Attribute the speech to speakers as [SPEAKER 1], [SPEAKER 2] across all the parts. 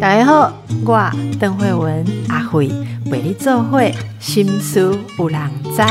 [SPEAKER 1] 大家好，我邓慧文阿慧为你做会心思有人知。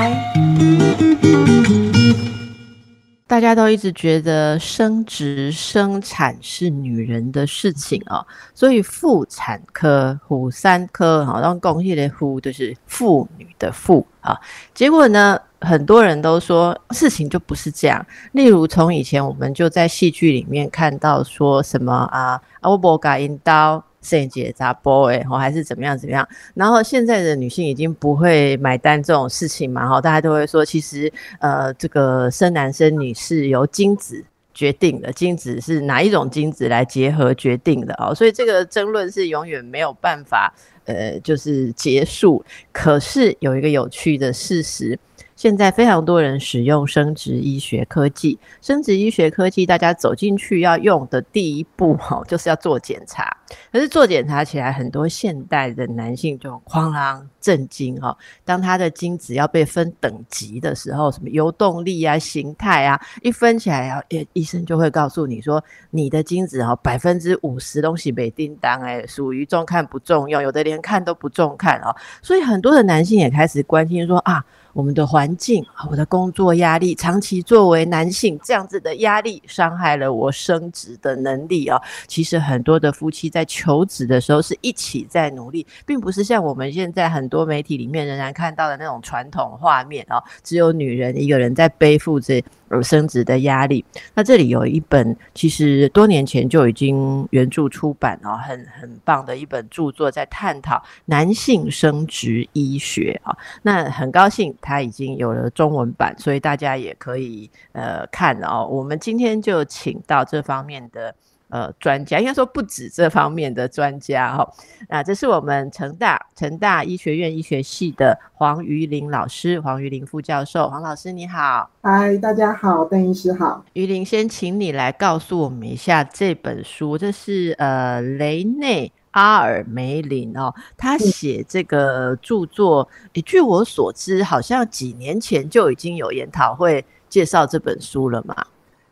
[SPEAKER 1] 大家都一直觉得生殖生产是女人的事情哦，所以妇产科、妇三科，好，让公益的妇就是妇女的妇啊。结果呢，很多人都说事情就不是这样。例如，从以前我们就在戏剧里面看到说什么啊，我不改阴刀。圣洁杂波哎，或还是怎么样怎么样？然后现在的女性已经不会买单这种事情嘛？哈，大家都会说，其实呃，这个生男生女是由精子决定的，精子是哪一种精子来结合决定的哦，所以这个争论是永远没有办法呃，就是结束。可是有一个有趣的事实。现在非常多人使用生殖医学科技，生殖医学科技大家走进去要用的第一步哈，就是要做检查。可是做检查起来，很多现代的男性就哐啷震惊哈。当他的精子要被分等级的时候，什么游动力啊、形态啊，一分起来，医医生就会告诉你说，你的精子哦，百分之五十东西没叮当哎，属于重看不重用，有的连看都不重看哦。所以很多的男性也开始关心说啊。我们的环境啊，我的工作压力，长期作为男性这样子的压力，伤害了我生殖的能力啊。其实很多的夫妻在求子的时候是一起在努力，并不是像我们现在很多媒体里面仍然看到的那种传统画面哦，只有女人一个人在背负着。有生殖的压力，那这里有一本，其实多年前就已经原著出版哦，很很棒的一本著作，在探讨男性生殖医学啊。那很高兴它已经有了中文版，所以大家也可以呃看哦。我们今天就请到这方面的。呃，专家应该说不止这方面的专家哈。那这是我们成大成大医学院医学系的黄瑜林老师，黄瑜林副教授，黄老师你好。
[SPEAKER 2] 嗨，大家好，邓医师好。
[SPEAKER 1] 瑜林，先请你来告诉我们一下这本书，这是呃雷内阿尔梅林哦，他写这个著作，据我所知，好像几年前就已经有研讨会介绍这本书了嘛？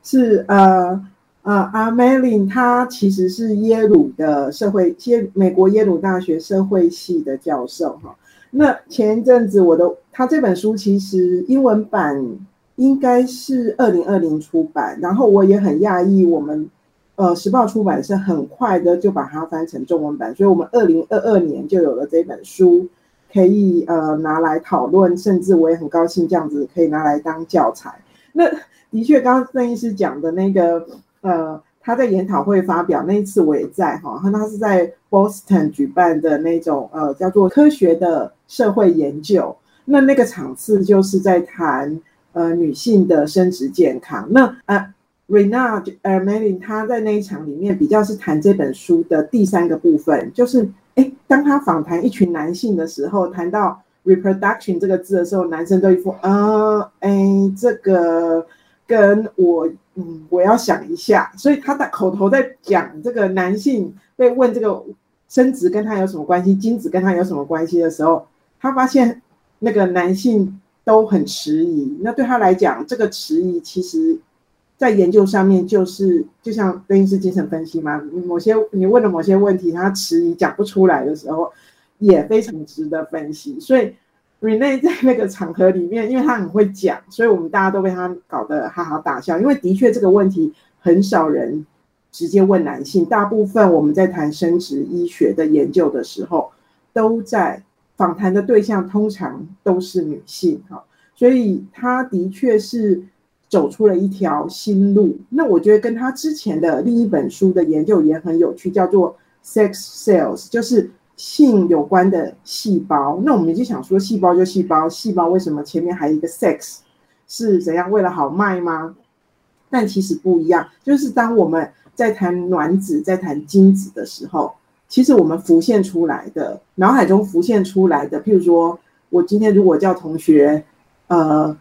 [SPEAKER 2] 是呃。呃，阿梅琳他其实是耶鲁的社会，耶美国耶鲁大学社会系的教授哈。那前一阵子我的他这本书其实英文版应该是二零二零出版，然后我也很讶异，我们呃时报出版是很快的就把它翻成中文版，所以我们二零二二年就有了这本书可以呃拿来讨论，甚至我也很高兴这样子可以拿来当教材。那的确，刚刚邓医师讲的那个。呃，他在研讨会发表那一次我也在哈，他他是在 Boston 举办的那种呃叫做科学的社会研究，那那个场次就是在谈呃女性的生殖健康。那呃 Rena 呃 Melin 他在那一场里面比较是谈这本书的第三个部分，就是哎当他访谈一群男性的时候，谈到 reproduction 这个字的时候，男生都一副啊哎这个跟我。嗯，我要想一下。所以他的口头在讲这个男性被问这个生殖跟他有什么关系，精子跟他有什么关系的时候，他发现那个男性都很迟疑。那对他来讲，这个迟疑其实，在研究上面就是就像对应是精神分析嘛。某些你问了某些问题，他迟疑讲不出来的时候，也非常值得分析。所以。Rene 在那个场合里面，因为他很会讲，所以我们大家都被他搞得哈哈大笑。因为的确这个问题很少人直接问男性，大部分我们在谈生殖医学的研究的时候，都在访谈的对象通常都是女性哈，所以他的确是走出了一条新路。那我觉得跟他之前的另一本书的研究也很有趣，叫做 Sex Cells，就是。性有关的细胞，那我们就想说，细胞就细胞，细胞为什么前面还有一个 sex 是怎样？为了好卖吗？但其实不一样，就是当我们在谈卵子、在谈精子的时候，其实我们浮现出来的脑海中浮现出来的，譬如说我今天如果叫同学，呃，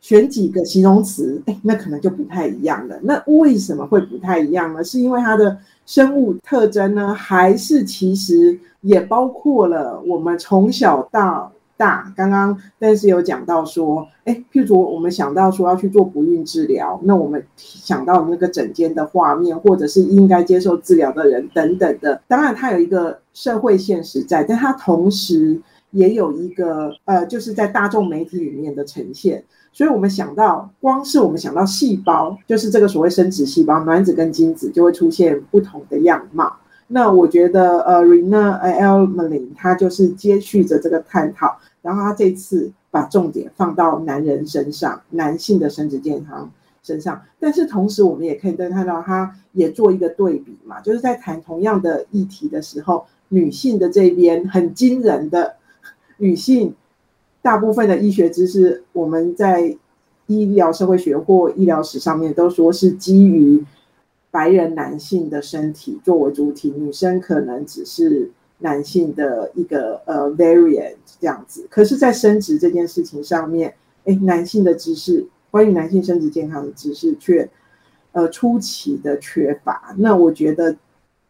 [SPEAKER 2] 选几个形容词，哎，那可能就不太一样了。那为什么会不太一样呢？是因为它的生物特征呢，还是其实？也包括了我们从小到大。刚刚但是有讲到说，哎，譬如我们想到说要去做不孕治疗，那我们想到那个整间的画面，或者是应该接受治疗的人等等的。当然，它有一个社会现实在，但它同时也有一个呃，就是在大众媒体里面的呈现。所以，我们想到，光是我们想到细胞，就是这个所谓生殖细胞，卵子跟精子就会出现不同的样貌。那我觉得，呃，Rina Elmelin 他就是接续着这个探讨，然后他这次把重点放到男人身上，男性的生殖健康身上。但是同时，我们也可以再看到，他也做一个对比嘛，就是在谈同样的议题的时候，女性的这边很惊人的女性。大部分的医学知识，我们在医疗社会学或医疗史上面都说是基于白人男性的身体作为主体，女生可能只是男性的一个呃 variant 这样子。可是，在生殖这件事情上面，哎，男性的知识，关于男性生殖健康的知识却呃出奇的缺乏。那我觉得，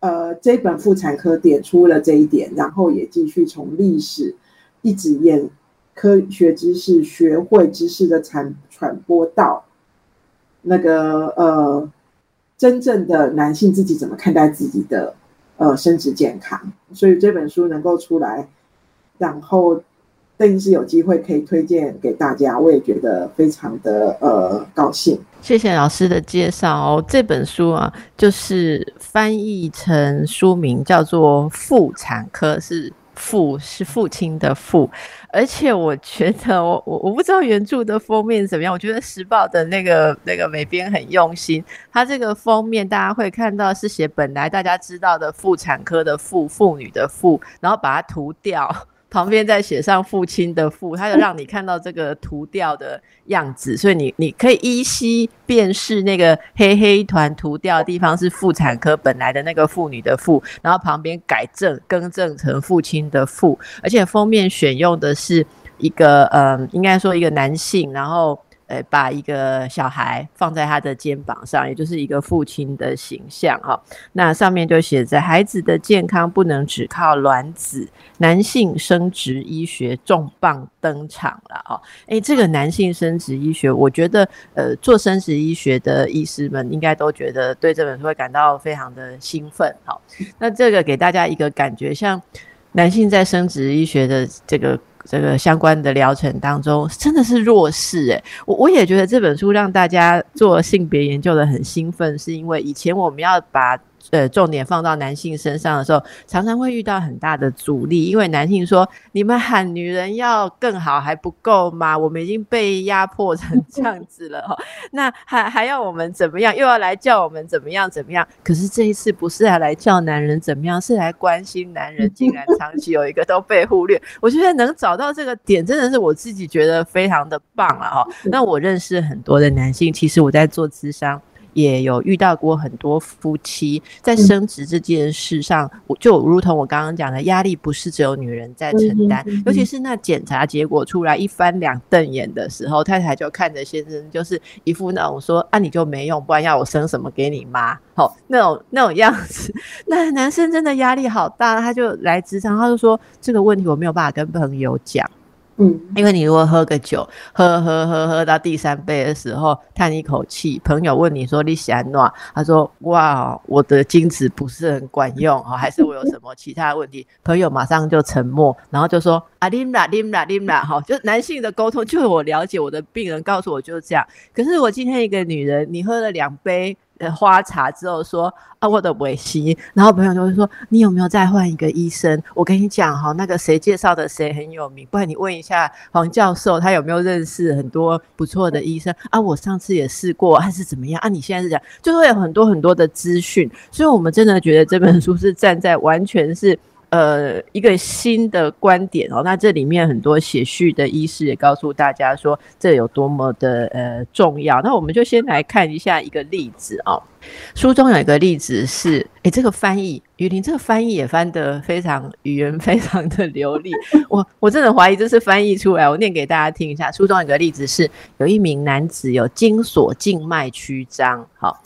[SPEAKER 2] 呃，这本妇产科点出了这一点，然后也继续从历史一直演。科学知识、学会知识的传传播到那个呃，真正的男性自己怎么看待自己的呃生殖健康？所以这本书能够出来，然后邓医师有机会可以推荐给大家，我也觉得非常的呃高兴。
[SPEAKER 1] 谢谢老师的介绍哦。这本书啊，就是翻译成书名叫做《妇产科》，是父是父亲的父。而且我觉得，我我我不知道原著的封面怎么样。我觉得时报的那个那个美编很用心，他这个封面大家会看到是写本来大家知道的妇产科的妇妇女的妇，然后把它涂掉。旁边再写上父亲的父，他就让你看到这个涂掉的样子，所以你你可以依稀辨识那个黑黑团涂掉的地方是妇产科本来的那个妇女的妇，然后旁边改正更正成父亲的父，而且封面选用的是一个嗯，应该说一个男性，然后。呃，把一个小孩放在他的肩膀上，也就是一个父亲的形象哈。那上面就写着：孩子的健康不能只靠卵子，男性生殖医学重磅登场了哦。诶，这个男性生殖医学，我觉得呃，做生殖医学的医师们应该都觉得对这本书会感到非常的兴奋。好，那这个给大家一个感觉，像男性在生殖医学的这个。这个相关的疗程当中，真的是弱势诶，我我也觉得这本书让大家做性别研究的很兴奋，是因为以前我们要把。呃，重点放到男性身上的时候，常常会遇到很大的阻力，因为男性说：“你们喊女人要更好还不够吗？我们已经被压迫成 这样子了，哈，那还还要我们怎么样？又要来叫我们怎么样怎么样？可是这一次不是来叫男人怎么样，是来关心男人，竟然长期有一个都被忽略。我觉得能找到这个点，真的是我自己觉得非常的棒了，哈。那我认识很多的男性，其实我在做智商。也有遇到过很多夫妻在升职这件事上，我就如同我刚刚讲的，压力不是只有女人在承担，尤其是那检查结果出来一翻两瞪眼的时候，太太就看着先生，就是一副那种说啊你就没用，不然要我生什么给你妈，好那种 那种样子，那男生真的压力好大，他就来职场，他就说这个问题我没有办法跟朋友讲。嗯，因为你如果喝个酒，喝喝喝喝到第三杯的时候，叹一口气，朋友问你说你喜欢哪？他说哇，我的精子不是很管用哈，还是我有什么其他问题？朋友马上就沉默，然后就说啊滴啦滴啦滴啦，哈，就男性的沟通，就是我了解我的病人告诉我就是这样。可是我今天一个女人，你喝了两杯。花茶之后说啊，我的尾息，然后朋友就会说你有没有再换一个医生？我跟你讲哈，那个谁介绍的谁很有名，不然你问一下黄教授，他有没有认识很多不错的医生啊？我上次也试过，还是怎么样啊？你现在是讲，就会有很多很多的资讯，所以我们真的觉得这本书是站在完全是。呃，一个新的观点哦，那这里面很多写序的医师也告诉大家说，这有多么的呃重要。那我们就先来看一下一个例子哦。书中有一个例子是，诶，这个翻译雨林，这个翻译也翻得非常语言非常的流利。我我真的怀疑这是翻译出来，我念给大家听一下。书中有个例子是，有一名男子有精索静脉曲张，好。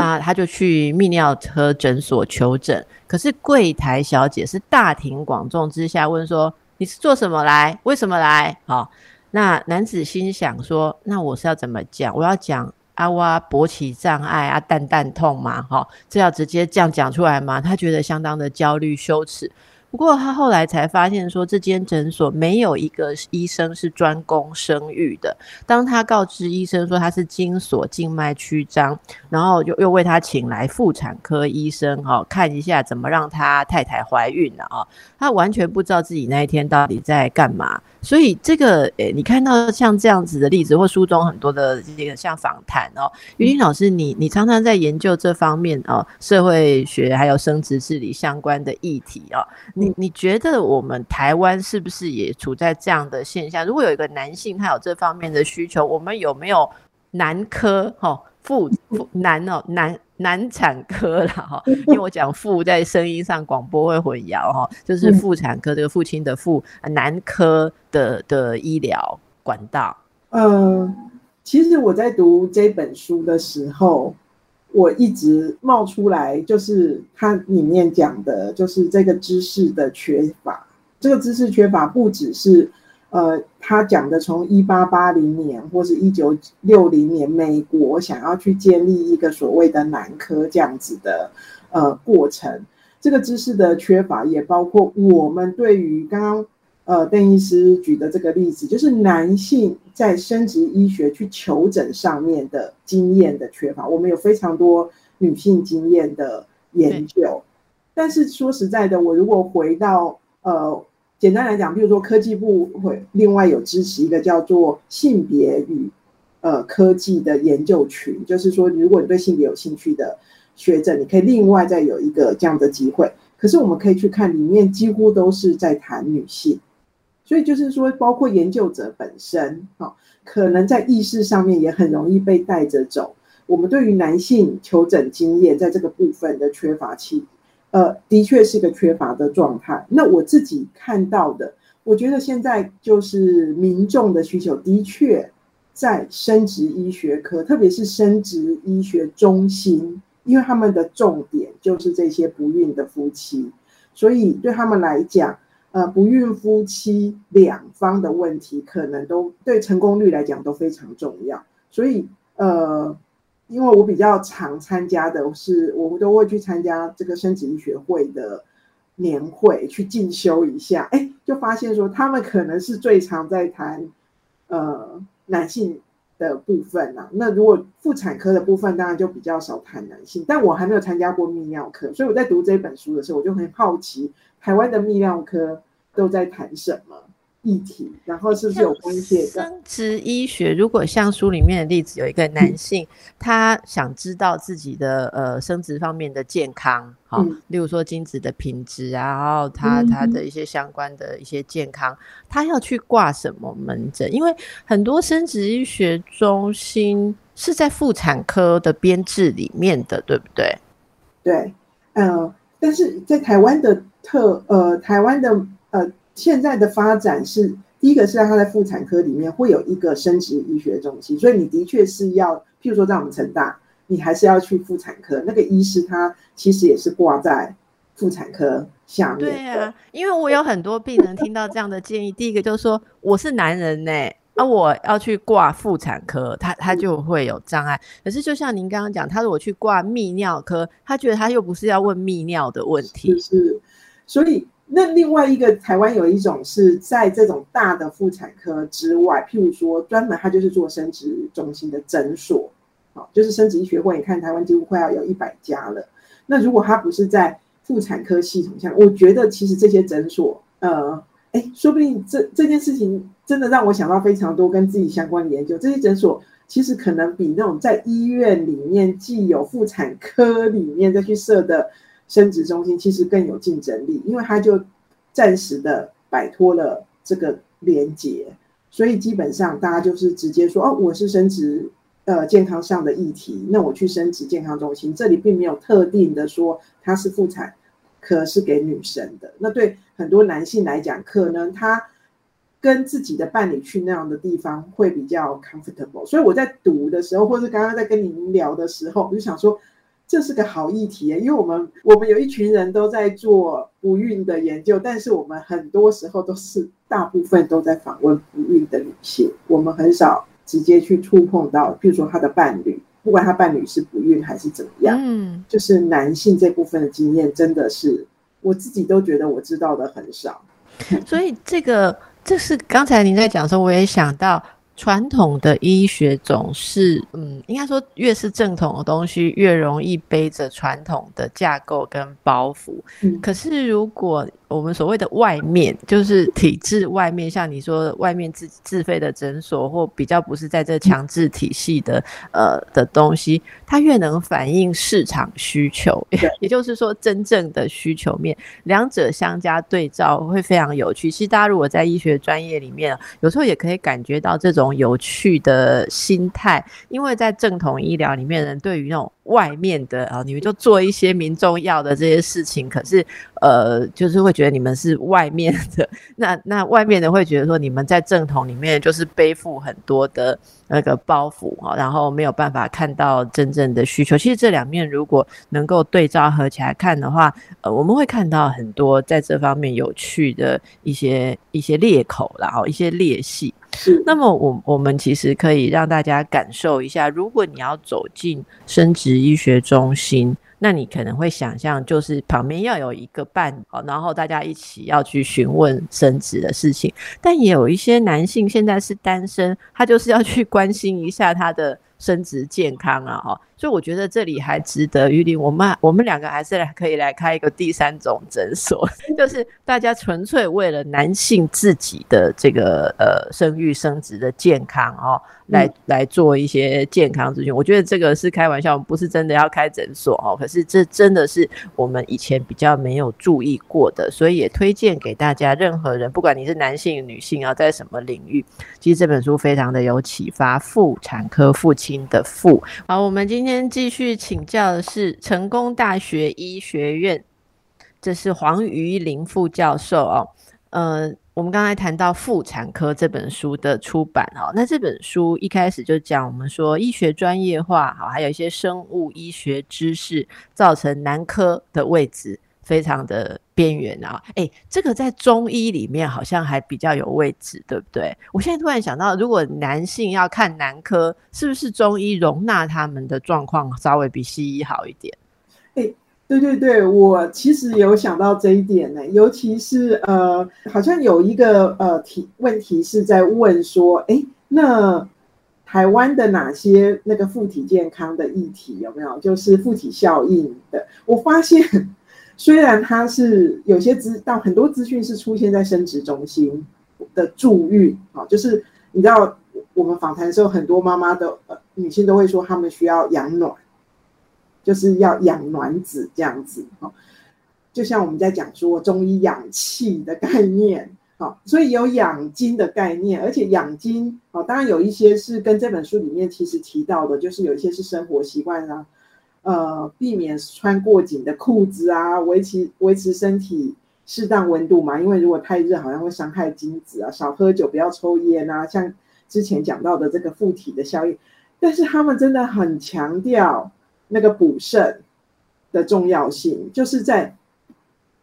[SPEAKER 1] 那，他就去泌尿科诊所求诊，可是柜台小姐是大庭广众之下问说：“你是做什么来？为什么来？好，那男子心想说，那我是要怎么讲？我要讲阿，哇，勃起障碍啊，蛋蛋痛嘛，哈，这要直接这样讲出来吗？他觉得相当的焦虑羞耻。不过他后来才发现，说这间诊所没有一个医生是专攻生育的。当他告知医生说他是精索静脉曲张，然后又又为他请来妇产科医生哈，看一下怎么让他太太怀孕了啊。他完全不知道自己那一天到底在干嘛。所以这个诶，你看到像这样子的例子，或书中很多的这个像访谈哦，于林老师，你你常常在研究这方面哦，社会学还有生殖治理相关的议题哦。你你觉得我们台湾是不是也处在这样的现象？如果有一个男性他有这方面的需求，我们有没有男科哈妇妇男哦男男产科啦哈？因为我讲妇在声音上广播会混淆哈，就是妇产科这个父亲的妇男科的的医疗管道。
[SPEAKER 2] 嗯，其实我在读这本书的时候。我一直冒出来，就是它里面讲的，就是这个知识的缺乏。这个知识缺乏不只是，呃，他讲的从一八八零年或是一九六零年，美国想要去建立一个所谓的男科这样子的呃过程。这个知识的缺乏也包括我们对于刚刚。呃，邓医师举的这个例子，就是男性在生殖医学去求诊上面的经验的缺乏。我们有非常多女性经验的研究，但是说实在的，我如果回到呃，简单来讲，比如说科技部会另外有支持一个叫做性别与呃科技的研究群，就是说，如果你对性别有兴趣的学者，你可以另外再有一个这样的机会。可是我们可以去看，里面几乎都是在谈女性。所以就是说，包括研究者本身，哈，可能在意识上面也很容易被带着走。我们对于男性求诊经验在这个部分的缺乏期，呃，的确是个缺乏的状态。那我自己看到的，我觉得现在就是民众的需求的确在生殖医学科，特别是生殖医学中心，因为他们的重点就是这些不孕的夫妻，所以对他们来讲。呃，不孕夫妻两方的问题，可能都对成功率来讲都非常重要。所以，呃，因为我比较常参加的是，我们都会去参加这个生殖医学会的年会，去进修一下。哎，就发现说，他们可能是最常在谈呃男性的部分呐。那如果妇产科的部分，当然就比较少谈男性。但我还没有参加过泌尿科，所以我在读这本书的时候，我就很好奇。台湾的泌尿科都在谈什么议题？然后是不是有关系？
[SPEAKER 1] 生殖医学，如果像书里面的例子，有一个男性，他想知道自己的呃生殖方面的健康，好，例如说精子的品质啊，然后他他的一些相关的一些健康，他要去挂什么门诊？因为很多生殖医学中心是在妇产科的编制里面的，对不对？
[SPEAKER 2] 对，嗯。但是在台湾的特呃，台湾的呃，现在的发展是第一个是让他在妇产科里面会有一个生殖医学中心，所以你的确是要，譬如说在我们成大，你还是要去妇产科，那个医师他其实也是挂在妇产科下面。
[SPEAKER 1] 对啊，因为我有很多病人听到这样的建议，第一个就是说我是男人呢。那我要去挂妇产科，他他就会有障碍。可是就像您刚刚讲，他如果去挂泌尿科，他觉得他又不是要问泌尿的问题。
[SPEAKER 2] 是，所以那另外一个台湾有一种是在这种大的妇产科之外，譬如说专门它就是做生殖中心的诊所，好，就是生殖医学会。你看台湾几乎快要有一百家了。那如果它不是在妇产科系统下，我觉得其实这些诊所，呃。哎，说不定这这件事情真的让我想到非常多跟自己相关的研究。这些诊所其实可能比那种在医院里面既有妇产科里面再去设的生殖中心，其实更有竞争力，因为它就暂时的摆脱了这个连接，所以基本上大家就是直接说哦，我是生殖呃健康上的议题，那我去生殖健康中心，这里并没有特定的说它是妇产。科是给女生的，那对很多男性来讲，可能他跟自己的伴侣去那样的地方会比较 comfortable。所以我在读的时候，或是刚刚在跟您聊的时候，我就想说，这是个好议题，因为我们我们有一群人都在做不孕的研究，但是我们很多时候都是大部分都在访问不孕的女性，我们很少直接去触碰到，比如说她的伴侣，不管她伴侣是不孕还是怎么样，嗯，就是男性这部分的经验，真的是我自己都觉得我知道的很少，
[SPEAKER 1] 所以这个这是刚才您在讲的时候，我也想到。传统的医学总是，嗯，应该说越是正统的东西，越容易背着传统的架构跟包袱。嗯，可是如果我们所谓的外面，就是体制外面，像你说外面自自费的诊所，或比较不是在这强制体系的，呃的东西，它越能反映市场需求。也就是说，真正的需求面，两者相加对照会非常有趣。其实大家如果在医学专业里面，有时候也可以感觉到这种。有趣的心态，因为在正统医疗里面，人对于那种外面的啊，你们就做一些民众要的这些事情，可是呃，就是会觉得你们是外面的，那那外面的会觉得说，你们在正统里面就是背负很多的那个包袱啊，然后没有办法看到真正的需求。其实这两面如果能够对照合起来看的话，呃，我们会看到很多在这方面有趣的一些一些裂口，然后一些裂隙。那么，我我们其实可以让大家感受一下，如果你要走进生殖医学中心，那你可能会想象，就是旁边要有一个伴，然后大家一起要去询问生殖的事情。但也有一些男性现在是单身，他就是要去关心一下他的生殖健康啊，哈。所以我觉得这里还值得玉林，我们我们两个还是来可以来开一个第三种诊所，就是大家纯粹为了男性自己的这个呃生育生殖的健康哦，来来做一些健康咨询。我觉得这个是开玩笑，不是真的要开诊所哦。可是这真的是我们以前比较没有注意过的，所以也推荐给大家，任何人不管你是男性女性啊，在什么领域，其实这本书非常的有启发。妇产科父亲的妇，好，我们今天。继续请教的是成功大学医学院，这是黄瑜林副教授哦。呃，我们刚才谈到妇产科这本书的出版哦，那这本书一开始就讲我们说医学专业化，好，还有一些生物医学知识造成男科的位置。非常的边缘啊，哎，这个在中医里面好像还比较有位置，对不对？我现在突然想到，如果男性要看男科，是不是中医容纳他们的状况稍微比西医好一点？
[SPEAKER 2] 哎，对对对，我其实有想到这一点呢，尤其是呃，好像有一个呃题问题是在问说，哎，那台湾的哪些那个附体健康的议题有没有？就是附体效应的，我发现。虽然它是有些资到很多资讯是出现在生殖中心的助孕啊，就是你知道我们访谈的时候，很多妈妈的呃女性都会说，她们需要养卵，就是要养卵子这样子哈。就像我们在讲说中医养气的概念，好，所以有养精的概念，而且养精哦，当然有一些是跟这本书里面其实提到的，就是有一些是生活习惯啊。呃，避免穿过紧的裤子啊，维持维持身体适当温度嘛。因为如果太热，好像会伤害精子啊。少喝酒，不要抽烟啊。像之前讲到的这个附体的效应，但是他们真的很强调那个补肾的重要性，就是在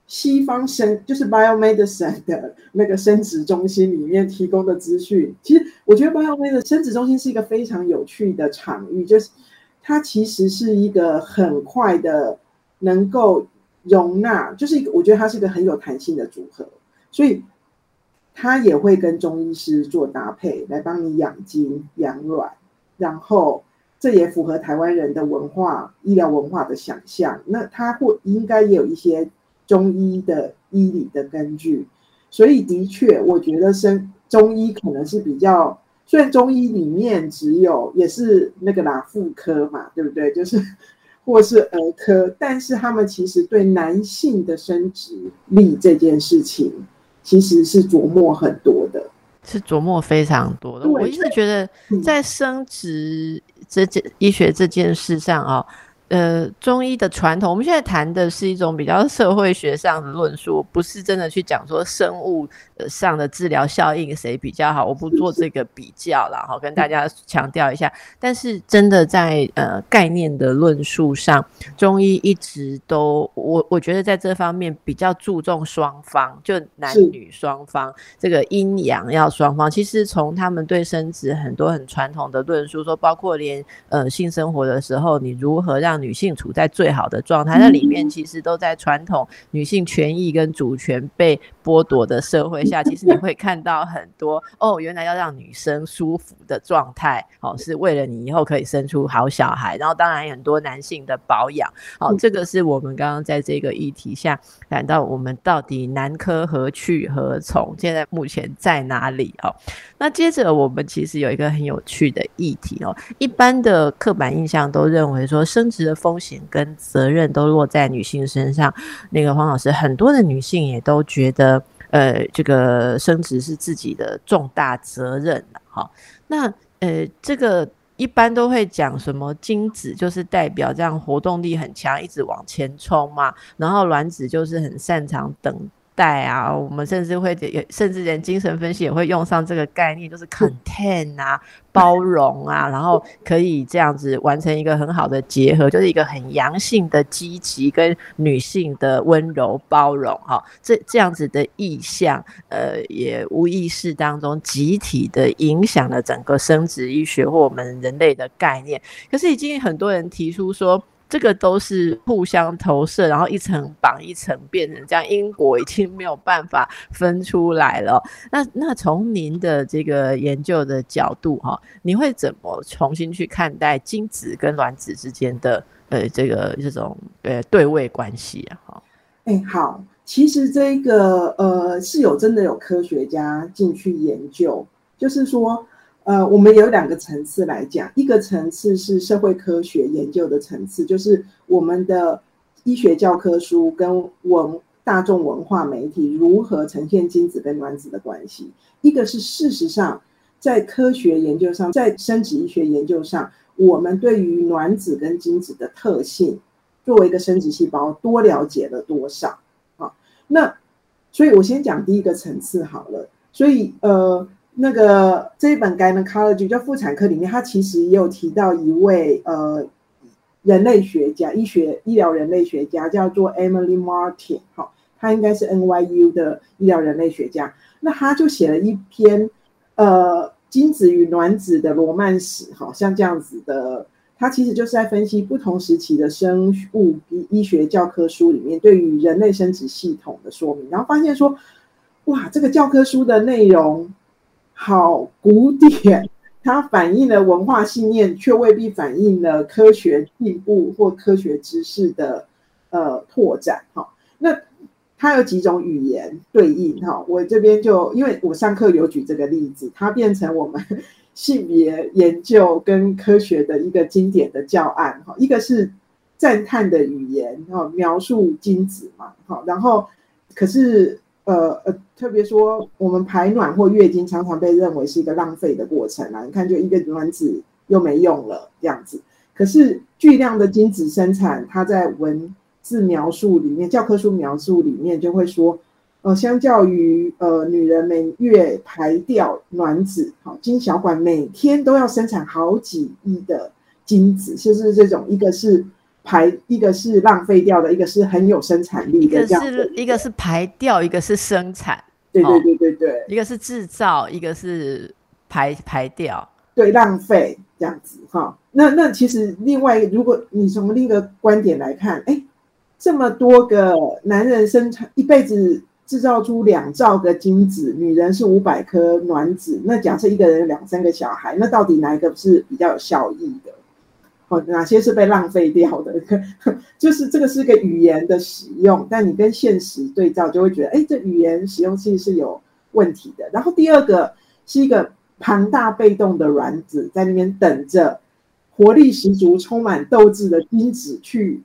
[SPEAKER 2] 西方生就是 biomedicine 的那个生殖中心里面提供的资讯。其实我觉得 biomedicine 生殖中心是一个非常有趣的场域，就是。它其实是一个很快的，能够容纳，就是我觉得它是一个很有弹性的组合，所以它也会跟中医师做搭配，来帮你养精养卵，然后这也符合台湾人的文化医疗文化的想象。那它会应该也有一些中医的医理的根据，所以的确，我觉得生中医可能是比较。虽然中医里面只有也是那个啦妇科嘛，对不对？就是或是儿科，但是他们其实对男性的生殖力这件事情，其实是琢磨很多的，
[SPEAKER 1] 是琢磨非常多的。我一直觉得在生殖这件医学这件事上啊，呃，中医的传统，我们现在谈的是一种比较社会学上的论述，不是真的去讲说生物上的治疗效应谁比较好，我不做这个比较了好，跟大家强调一下。但是真的在呃概念的论述上，中医一直都我 我觉得在这方面比较注重双方，就男女双方这个阴阳要双方。其实从他们对生殖很多很传统的论述，说包括连呃性生活的时候，你如何让女性处在最好的状态，那里面其实都在传统女性权益跟主权被剥夺的社会下，其实你会看到很多哦，原来要让女生舒服的状态，哦，是为了你以后可以生出好小孩，然后当然很多男性的保养，哦，这个是我们刚刚在这个议题下谈到我们到底男科何去何从，现在目前在哪里哦？那接着我们其实有一个很有趣的议题哦，一般的刻板印象都认为说生殖的风险跟责任都落在女性身上。那个黄老师，很多的女性也都觉得，呃，这个生殖是自己的重大责任哈，那呃，这个一般都会讲什么精子就是代表这样活动力很强，一直往前冲嘛，然后卵子就是很擅长等。带啊，我们甚至会甚至连精神分析也会用上这个概念，就是 contain 啊，包容啊，然后可以这样子完成一个很好的结合，就是一个很阳性的积极跟女性的温柔包容哈，这这样子的意象，呃，也无意识当中集体的影响了整个生殖医学或我们人类的概念。可是已经很多人提出说。这个都是互相投射，然后一层绑一层，变成这样，因果已经没有办法分出来了。那那从您的这个研究的角度哈，你会怎么重新去看待精子跟卵子之间的呃这个这种呃对位关系？哈，
[SPEAKER 2] 哎，好，其实这个呃是有真的有科学家进去研究，就是说。呃，我们有两个层次来讲，一个层次是社会科学研究的层次，就是我们的医学教科书跟文大众文化媒体如何呈现精子跟卵子的关系；一个是事实上在科学研究上，在生殖医学研究上，我们对于卵子跟精子的特性，作为一个生殖细胞多了解了多少啊？那所以我先讲第一个层次好了，所以呃。那个这一本《Gynecology》叫妇产科里面，它其实也有提到一位呃人类学家、医学医疗人类学家，叫做 Emily Martin。好，他应该是 NYU 的医疗人类学家。那他就写了一篇呃精子与卵子的罗曼史，好像这样子的。他其实就是在分析不同时期的生物医医学教科书里面对于人类生殖系统的说明，然后发现说，哇，这个教科书的内容。好古典，它反映了文化信念，却未必反映了科学进步或科学知识的呃拓展。哈，那它有几种语言对应？哈，我这边就因为我上课有举这个例子，它变成我们性别研究跟科学的一个经典的教案。哈，一个是赞叹的语言，哈，描述精子嘛，哈，然后可是。呃呃，特别说我们排卵或月经常常被认为是一个浪费的过程啊！你看，就一个卵子又没用了这样子。可是巨量的精子生产，它在文字描述里面、教科书描述里面就会说，呃，相较于呃女人每月排掉卵子，好，精小管每天都要生产好几亿的精子，就是这种一个是。排一个是浪费掉的，一个是很有生产力的，
[SPEAKER 1] 一个是一个是排掉，一个是生产，
[SPEAKER 2] 对对对对对，
[SPEAKER 1] 一个是制造，一个是排排掉，
[SPEAKER 2] 对浪费这样子哈。那那其实另外，如果你从另一个观点来看，哎，这么多个男人生产一辈子制造出两兆个精子，女人是五百颗卵子，那假设一个人有两三个小孩，那到底哪一个是比较有效益的？哦，哪些是被浪费掉的？就是这个是个语言的使用，但你跟现实对照，就会觉得，哎，这语言使用其实是有问题的。然后第二个是一个庞大被动的卵子，在那边等着活力十足、充满斗志的精子去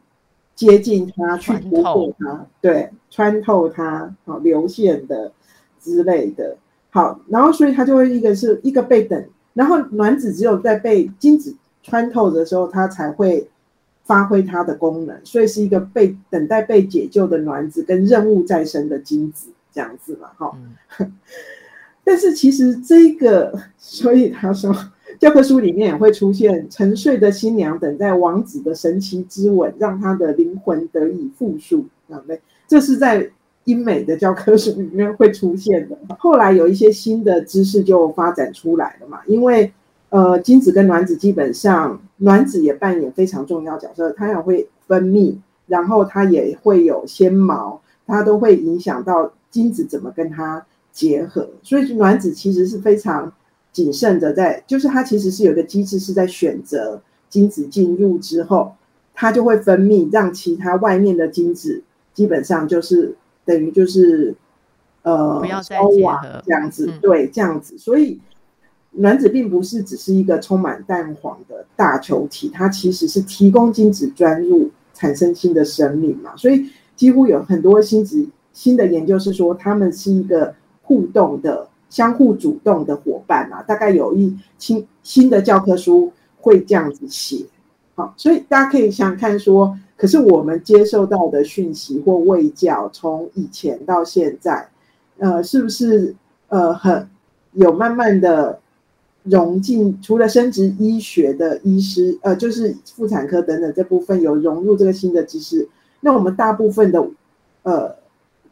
[SPEAKER 2] 接近它、去突破它，对，穿透它，好流线的之类的。好，然后所以它就会一个是一个被等，然后卵子只有在被精子。穿透的时候，它才会发挥它的功能，所以是一个被等待被解救的卵子跟任务再生的精子这样子嘛，哈。但是其实这个，所以他说教科书里面也会出现沉睡的新娘等待王子的神奇之吻，让他的灵魂得以复苏，啊，对，这是在英美的教科书里面会出现的。后来有一些新的知识就发展出来了嘛，因为。呃，精子跟卵子基本上，卵子也扮演非常重要角色，它也会分泌，然后它也会有纤毛，它都会影响到精子怎么跟它结合。所以卵子其实是非常谨慎的，在就是它其实是有个机制是在选择精子进入之后，它就会分泌，让其他外面的精子基本上就是等于就是
[SPEAKER 1] 呃，不要再结合
[SPEAKER 2] 这样子，对，这样子，所以。卵子并不是只是一个充满蛋黄的大球体，它其实是提供精子钻入产生新的生命嘛。所以几乎有很多新子新的研究是说，他们是一个互动的、相互主动的伙伴啊。大概有一新新的教科书会这样子写。好，所以大家可以想看说，可是我们接受到的讯息或卫教，从以前到现在，呃，是不是呃很有慢慢的？融进除了生殖医学的医师，呃，就是妇产科等等这部分有融入这个新的知识。那我们大部分的呃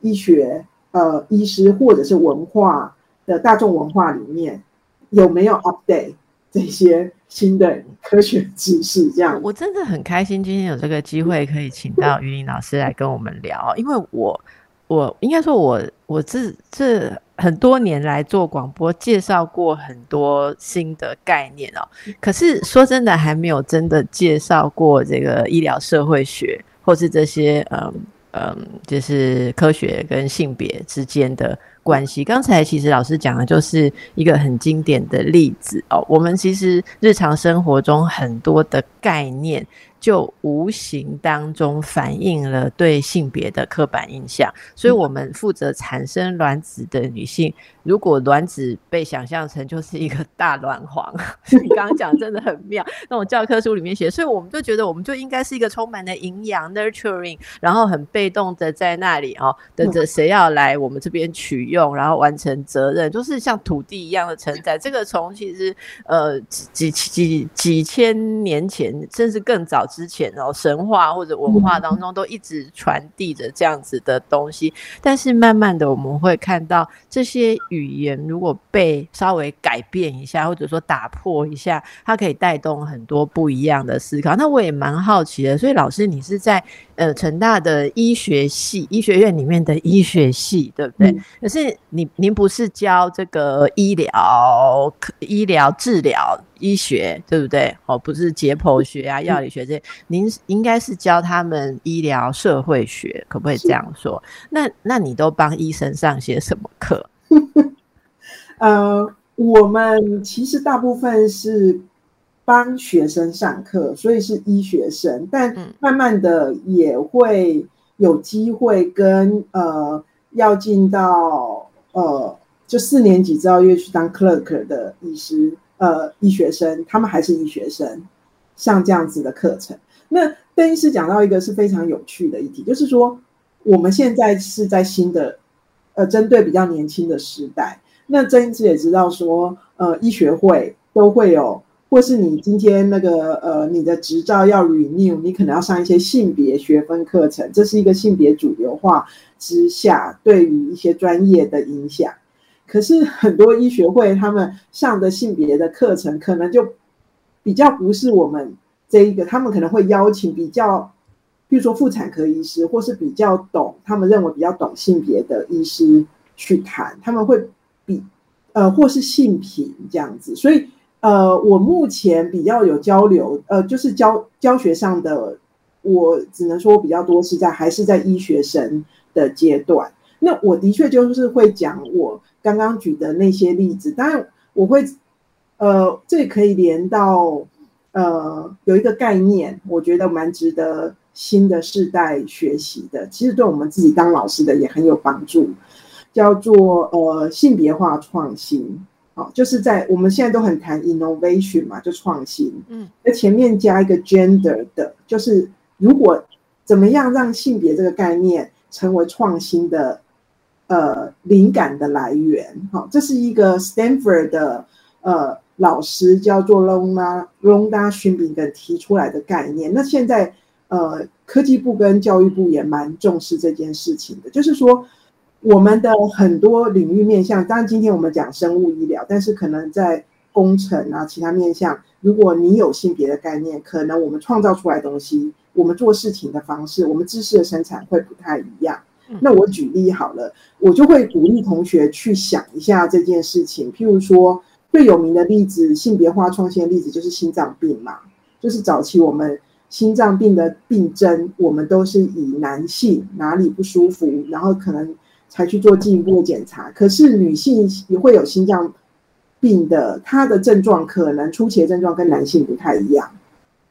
[SPEAKER 2] 医学呃医师或者是文化的大众文化里面有没有 update 这些新的科学知识？这样，
[SPEAKER 1] 我真的很开心今天有这个机会可以请到于林老师来跟我们聊，因为我我应该说我我这这。很多年来做广播，介绍过很多新的概念哦。可是说真的，还没有真的介绍过这个医疗社会学，或是这些嗯嗯，就是科学跟性别之间的关系。刚才其实老师讲的就是一个很经典的例子哦。我们其实日常生活中很多的概念。就无形当中反映了对性别的刻板印象，所以我们负责产生卵子的女性。如果卵子被想象成就是一个大卵黄，你刚刚讲真的很妙，那种教科书里面写，所以我们就觉得我们就应该是一个充满了营养 nurturing，然后很被动的在那里哦，等着谁要来我们这边取用，然后完成责任，就是像土地一样的承载。这个从其实呃几几几千年前，甚至更早之前哦，神话或者文化当中都一直传递着这样子的东西，但是慢慢的我们会看到这些。语言如果被稍微改变一下，或者说打破一下，它可以带动很多不一样的思考。那我也蛮好奇的，所以老师，你是在呃成大的医学系医学院里面的医学系，对不对？可是你您不是教这个医疗、医疗治疗、医学，对不对？哦，不是解剖学啊、药理学这些，您应该是教他们医疗社会学，可不可以这样说？那那你都帮医生上些什么课？
[SPEAKER 2] 呃，我们其实大部分是帮学生上课，所以是医学生，但慢慢的也会有机会跟呃要进到呃就四年级之后又去当 clerk 的医师呃医学生，他们还是医学生上这样子的课程。那邓医师讲到一个是非常有趣的议题，就是说我们现在是在新的。呃，针对比较年轻的时代，那曾医师也知道说，呃，医学会都会有，或是你今天那个呃，你的执照要 renew，你可能要上一些性别学分课程，这是一个性别主流化之下对于一些专业的影响。可是很多医学会他们上的性别的课程，可能就比较不是我们这一个，他们可能会邀请比较。比如说妇产科医师，或是比较懂，他们认为比较懂性别的医师去谈，他们会比呃，或是性品这样子。所以呃，我目前比较有交流，呃，就是教教学上的，我只能说比较多是在还是在医学生的阶段。那我的确就是会讲我刚刚举的那些例子，当然我会呃，这可以连到呃，有一个概念，我觉得蛮值得。新的世代学习的，其实对我们自己当老师的也很有帮助，叫做呃性别化创新。好，就是在我们现在都很谈 innovation 嘛，就创新。
[SPEAKER 1] 嗯，
[SPEAKER 2] 那前面加一个 gender 的，就是如果怎么样让性别这个概念成为创新的呃灵感的来源？好，这是一个 Stanford 的呃老师叫做 Londa Londa s h i m b i n 提出来的概念。那现在呃科技部跟教育部也蛮重视这件事情的，就是说。我们的很多领域面向，当然今天我们讲生物医疗，但是可能在工程啊其他面向，如果你有性别的概念，可能我们创造出来东西，我们做事情的方式，我们知识的生产会不太一样。那我举例好了，我就会鼓励同学去想一下这件事情。譬如说最有名的例子，性别化创新的例子就是心脏病嘛，就是早期我们心脏病的病症，我们都是以男性哪里不舒服，然后可能。才去做进一步的检查，可是女性也会有心脏病的，她的症状可能初期的症状跟男性不太一样，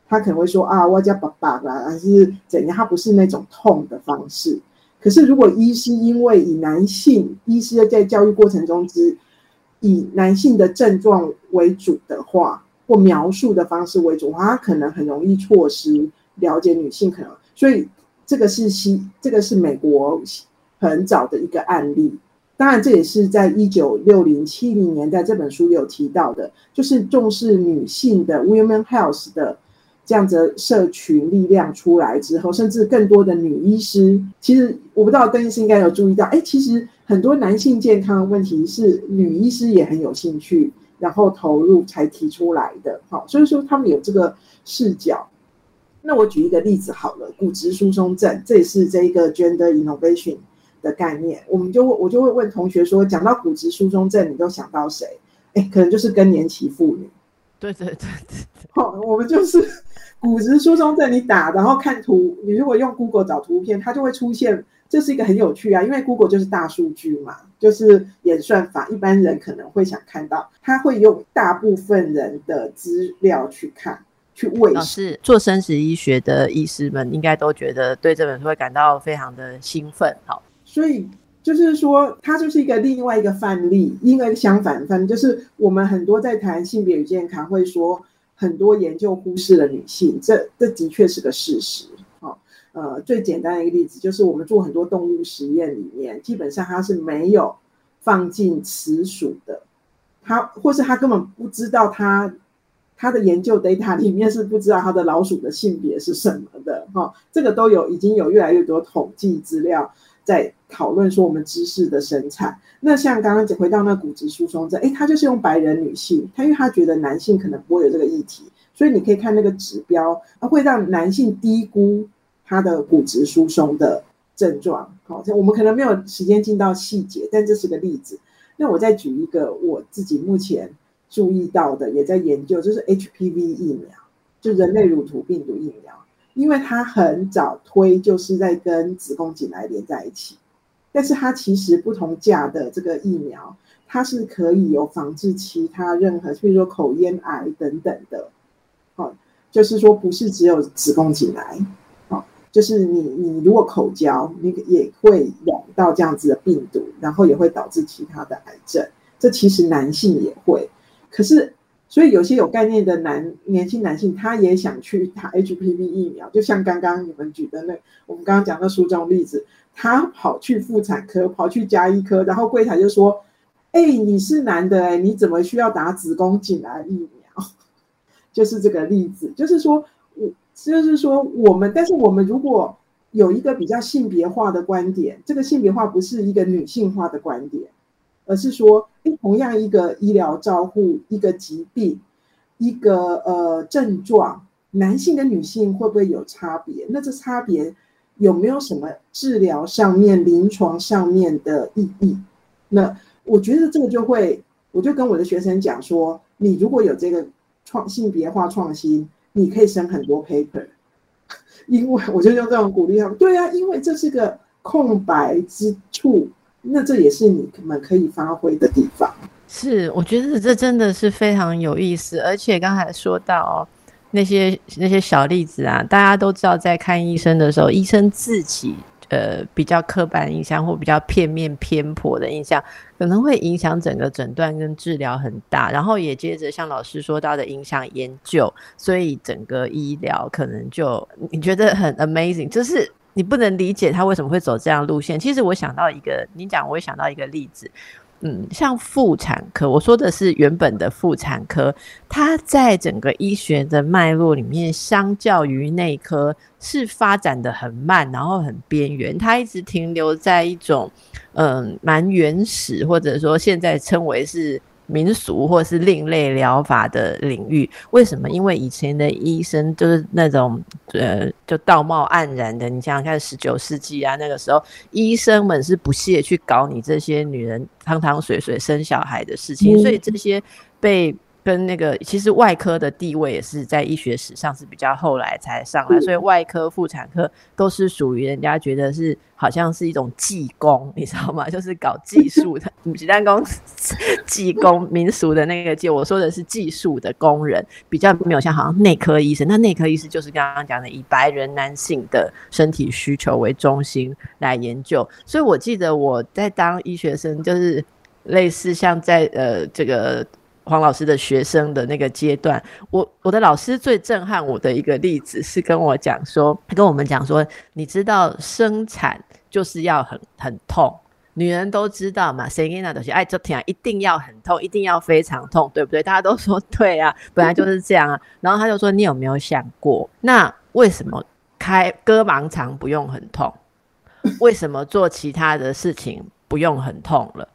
[SPEAKER 2] 她可能会说啊，我叫爸爸啦，还是怎样，她不是那种痛的方式。可是如果医师因为以男性医师在教育过程中之以男性的症状为主的话，或描述的方式为主的话，他可能很容易错失了解女性可能，所以这个是西，这个是美国。很早的一个案例，当然这也是在一九六零七零年代这本书有提到的，就是重视女性的 women health 的这样子社群力量出来之后，甚至更多的女医师，其实我不知道邓医师应该有注意到，哎，其实很多男性健康的问题是女医师也很有兴趣，然后投入才提出来的，好，所以说他们有这个视角。那我举一个例子好了，骨质疏松症，这也是这一个 gender innovation。的概念，我们就会我就会问同学说，讲到骨质疏松症，你都想到谁？哎，可能就是更年期妇女。
[SPEAKER 1] 对对对对。
[SPEAKER 2] 好，我们就是骨质疏松症，你打然后看图，你如果用 Google 找图片，它就会出现。这是一个很有趣啊，因为 Google 就是大数据嘛，就是演算法，一般人可能会想看到，他会用大部分人的资料去看，去喂。
[SPEAKER 1] 老师做生殖医学的医师们应该都觉得对这本书会感到非常的兴奋。好。
[SPEAKER 2] 所以就是说，它就是一个另外一个范例，因为相反范例就是我们很多在谈性别与健康，会说很多研究忽视了女性，这这的确是个事实。好，呃，最简单的一个例子就是我们做很多动物实验里面，基本上它是没有放进雌鼠的，它或是它根本不知道它它的研究 data 里面是不知道它的老鼠的性别是什么的。哈，这个都有已经有越来越多统计资料。在讨论说我们知识的生产，那像刚刚回到那骨质疏松症，哎，他就是用白人女性，他因为他觉得男性可能不会有这个议题，所以你可以看那个指标，它会让男性低估他的骨质疏松的症状。好，我们可能没有时间进到细节，但这是个例子。那我再举一个我自己目前注意到的，也在研究，就是 HPV 疫苗，就人类乳头病毒疫苗。因为它很早推，就是在跟子宫颈癌连在一起，但是它其实不同价的这个疫苗，它是可以有防治其他任何，比如说口咽癌等等的，好，就是说不是只有子宫颈癌，好，就是你你如果口交，你也会染到这样子的病毒，然后也会导致其他的癌症，这其实男性也会，可是。所以有些有概念的男年轻男性，他也想去打 HPV 疫苗，就像刚刚你们举的那我们刚刚讲的书中例子，他跑去妇产科，跑去加医科，然后柜台就说：“哎，你是男的，哎，你怎么需要打子宫颈癌疫苗？” 就是这个例子，就是说，我就是说我们，但是我们如果有一个比较性别化的观点，这个性别化不是一个女性化的观点。而是说，同样一个医疗照护，一个疾病，一个呃症状，男性跟女性会不会有差别？那这差别有没有什么治疗上面、临床上面的意义？那我觉得这个就会，我就跟我的学生讲说，你如果有这个创性别化创新，你可以生很多 paper，因为我就用这种鼓励他们。对啊，因为这是个空白之处。那这也是你们可以发挥的地方。
[SPEAKER 1] 是，我觉得这真的是非常有意思。而且刚才说到，那些那些小例子啊，大家都知道，在看医生的时候，医生自己呃比较刻板印象或比较片面偏颇的印象，可能会影响整个诊断跟治疗很大。然后也接着像老师说到的影响研究，所以整个医疗可能就你觉得很 amazing，就是你不能理解他为什么会走这样路线。其实我想到一个，你讲我会想到一个例子。嗯，像妇产科，我说的是原本的妇产科，它在整个医学的脉络里面，相较于内科是发展的很慢，然后很边缘，它一直停留在一种嗯蛮原始，或者说现在称为是。民俗或是另类疗法的领域，为什么？因为以前的医生就是那种呃，就道貌岸然的。你想想看，十九世纪啊，那个时候医生们是不屑去搞你这些女人汤汤水水生小孩的事情，所以这些被。跟那个，其实外科的地位也是在医学史上是比较后来才上来，所以外科、妇产科都是属于人家觉得是好像是一种技工，你知道吗？就是搞技术的，鸡蛋工技工民俗的那个技。我说的是技术的工人，比较没有像好像内科医生。那内科医生就是刚刚讲的以白人男性的身体需求为中心来研究。所以我记得我在当医学生，就是类似像在呃这个。黄老师的学生的那个阶段，我我的老师最震撼我的一个例子是跟我讲说，他跟我们讲说，你知道生产就是要很很痛，女人都知道嘛，谁跟那东西哎，这天一定要很痛，一定要非常痛，对不对？大家都说对啊，本来就是这样啊。然后他就说，你有没有想过，那为什么开割盲肠不用很痛？为什么做其他的事情不用很痛了？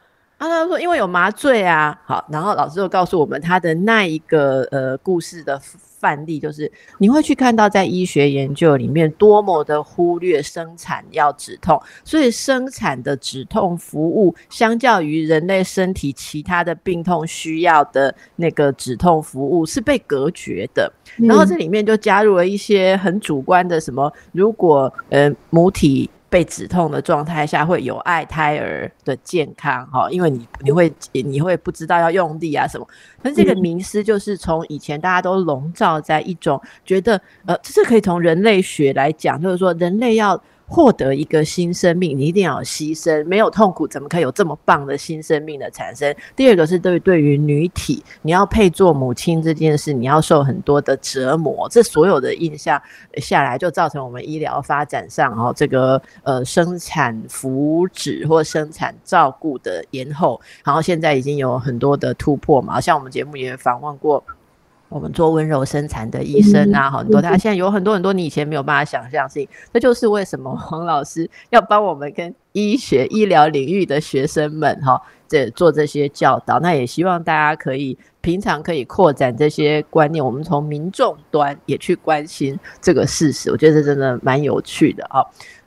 [SPEAKER 1] 他说：“因为有麻醉啊，好。”然后老师又告诉我们他的那一个呃故事的范例，就是你会去看到在医学研究里面多么的忽略生产要止痛，所以生产的止痛服务相较于人类身体其他的病痛需要的那个止痛服务是被隔绝的。然后这里面就加入了一些很主观的什么，如果呃母体。被止痛的状态下会有碍胎儿的健康，哈，因为你你会你会不知道要用力啊什么，那这个迷思就是从以前大家都笼罩在一种觉得，呃，这是可以从人类学来讲，就是说人类要。获得一个新生命，你一定要牺牲，没有痛苦，怎么可以有这么棒的新生命的产生？第二个是对对于女体，你要配做母亲这件事，你要受很多的折磨，这所有的印象下来，就造成我们医疗发展上哦，这个呃生产福祉或生产照顾的延后，然后现在已经有很多的突破嘛，像我们节目也访问过。我们做温柔生产的医生啊，很多他现在有很多很多你以前没有办法想象性，这就是为什么黄老师要帮我们跟医学医疗领域的学生们哈，这做这些教导。那也希望大家可以平常可以扩展这些观念，我们从民众端也去关心这个事实。我觉得这真的蛮有趣的啊。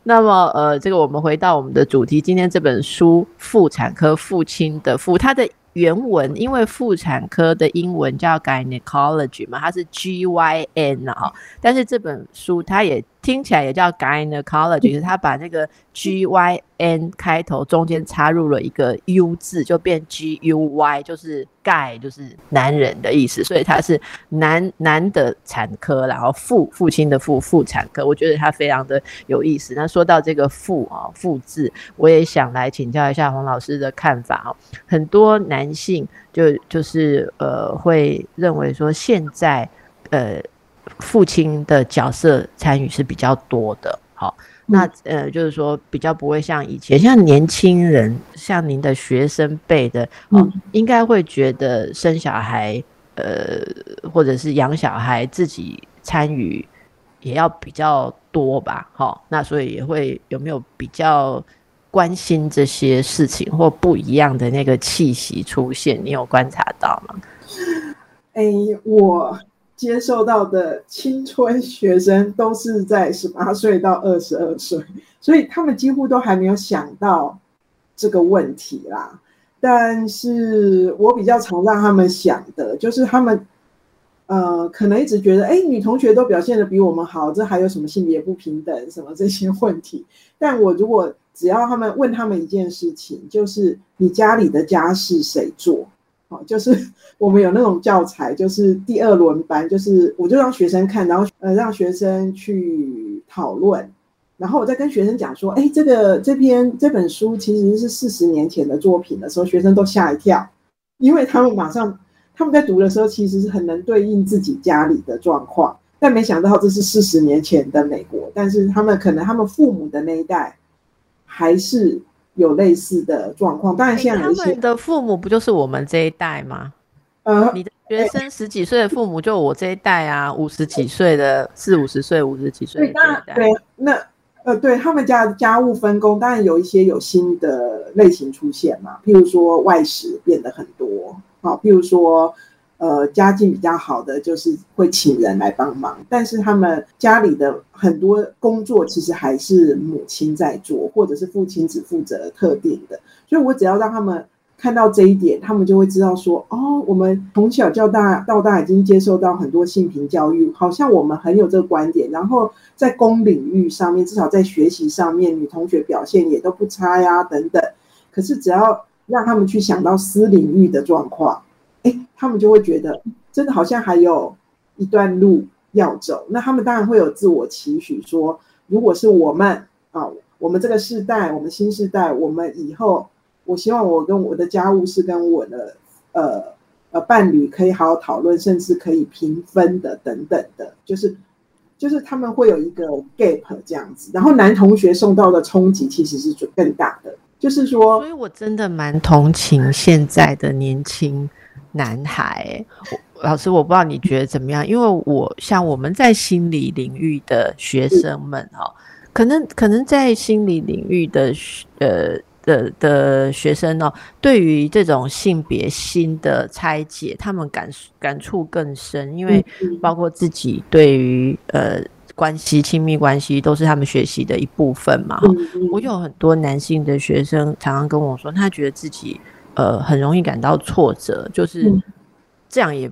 [SPEAKER 1] 那么呃，这个我们回到我们的主题，今天这本书《妇产科父亲的父》，它的。原文因为妇产科的英文叫 gynecology 嘛，它是 G Y N 啊，但是这本书它也听起来也叫 gynecology，就是他把那个 G Y N 开头中间插入了一个 U 字，就变 G U Y，就是。盖就是男人的意思，所以他是男男的产科，然后父父亲的父妇产科，我觉得他非常的有意思。那说到这个父啊父字，我也想来请教一下黄老师的看法哦。很多男性就就是呃会认为说现在呃父亲的角色参与是比较多的，好。那呃，就是说比较不会像以前，像年轻人，像您的学生辈的哦，应该会觉得生小孩，呃，或者是养小孩自己参与也要比较多吧？好，那所以也会有没有比较关心这些事情或不一样的那个气息出现？你有观察到吗？
[SPEAKER 2] 哎，我。接受到的青春学生都是在十八岁到二十二岁，所以他们几乎都还没有想到这个问题啦。但是我比较常让他们想的，就是他们呃，可能一直觉得，哎，女同学都表现的比我们好，这还有什么性别不平等什么这些问题？但我如果只要他们问他们一件事情，就是你家里的家事谁做？好，就是 我们有那种教材，就是第二轮班，就是我就让学生看，然后呃让学生去讨论，然后我再跟学生讲说，哎，这个这篇这本书其实是四十年前的作品的时候，学生都吓一跳，因为他们马上他们在读的时候，其实是很能对应自己家里的状况，但没想到这是四十年前的美国，但是他们可能他们父母的那一代还是有类似的状况。当然，现在
[SPEAKER 1] 他们的父母不就是我们这一代吗？
[SPEAKER 2] 呃，
[SPEAKER 1] 你的学生十几岁的父母就我这一代啊，五十几岁的四五十岁、五十几岁的这一代，
[SPEAKER 2] 对，那。呃，对他们家家务分工，当然有一些有新的类型出现嘛，譬如说外食变得很多，好，譬如说，呃，家境比较好的就是会请人来帮忙，但是他们家里的很多工作其实还是母亲在做，或者是父亲只负责特定的，所以我只要让他们。看到这一点，他们就会知道说：哦，我们从小到大到大已经接受到很多性平教育，好像我们很有这个观点。然后在公领域上面，至少在学习上面，女同学表现也都不差呀，等等。可是只要让他们去想到私领域的状况，他们就会觉得真的好像还有一段路要走。那他们当然会有自我期许，说如果是我们啊，我们这个世代，我们新时代，我们以后。我希望我跟我的家务事跟我的呃呃伴侣可以好好讨论，甚至可以平分的等等的，就是就是他们会有一个 gap 这样子，然后男同学受到的冲击其实是更大的，就是说，
[SPEAKER 1] 所以我真的蛮同情现在的年轻男孩。老师，我不知道你觉得怎么样，因为我像我们在心理领域的学生们哈，可能可能在心理领域的呃。的的学生呢，对于这种性别新的拆解，他们感感触更深，因为包括自己对于呃关系、亲密关系都是他们学习的一部分嘛。我有很多男性的学生常常跟我说，他觉得自己呃很容易感到挫折，就是这样也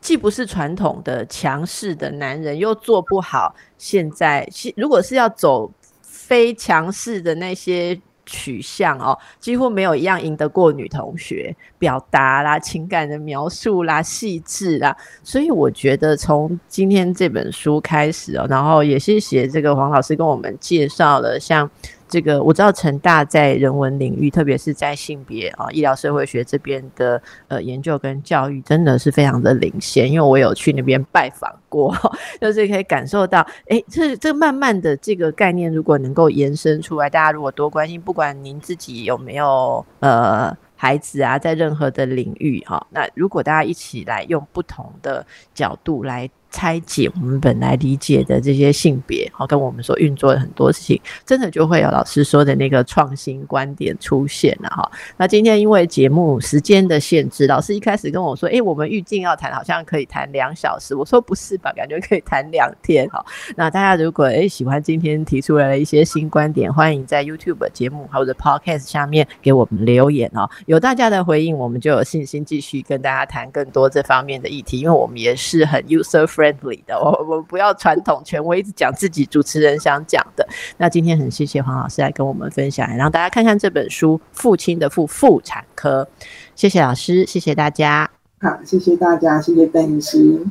[SPEAKER 1] 既不是传统的强势的男人，又做不好。现在如果是要走非强势的那些。取向哦，几乎没有一样赢得过女同学表达啦、情感的描述啦、细致啦，所以我觉得从今天这本书开始哦，然后也是写这个黄老师跟我们介绍了像。这个我知道，成大在人文领域，特别是在性别啊、医疗社会学这边的呃研究跟教育，真的是非常的领先。因为我有去那边拜访过，就是可以感受到，哎，这这慢慢的这个概念，如果能够延伸出来，大家如果多关心，不管您自己有没有呃孩子啊，在任何的领域哈，那如果大家一起来用不同的角度来。拆解我们本来理解的这些性别，好跟我们所运作的很多事情，真的就会有老师说的那个创新观点出现了哈。那今天因为节目时间的限制，老师一开始跟我说，哎，我们预计要谈，好像可以谈两小时。我说不是吧，感觉可以谈两天哈。那大家如果诶喜欢今天提出来的一些新观点，欢迎在 YouTube 节目或者 Podcast 下面给我们留言哦。有大家的回应，我们就有信心继续跟大家谈更多这方面的议题，因为我们也是很 user friendly。的，我我不要传统权威，一直讲自己主持人想讲的。那今天很谢谢黄老师来跟我们分享，让大家看看这本书《父亲的妇妇产科》。谢谢老师，谢谢大家。
[SPEAKER 2] 好，谢谢大家，谢谢邓医师。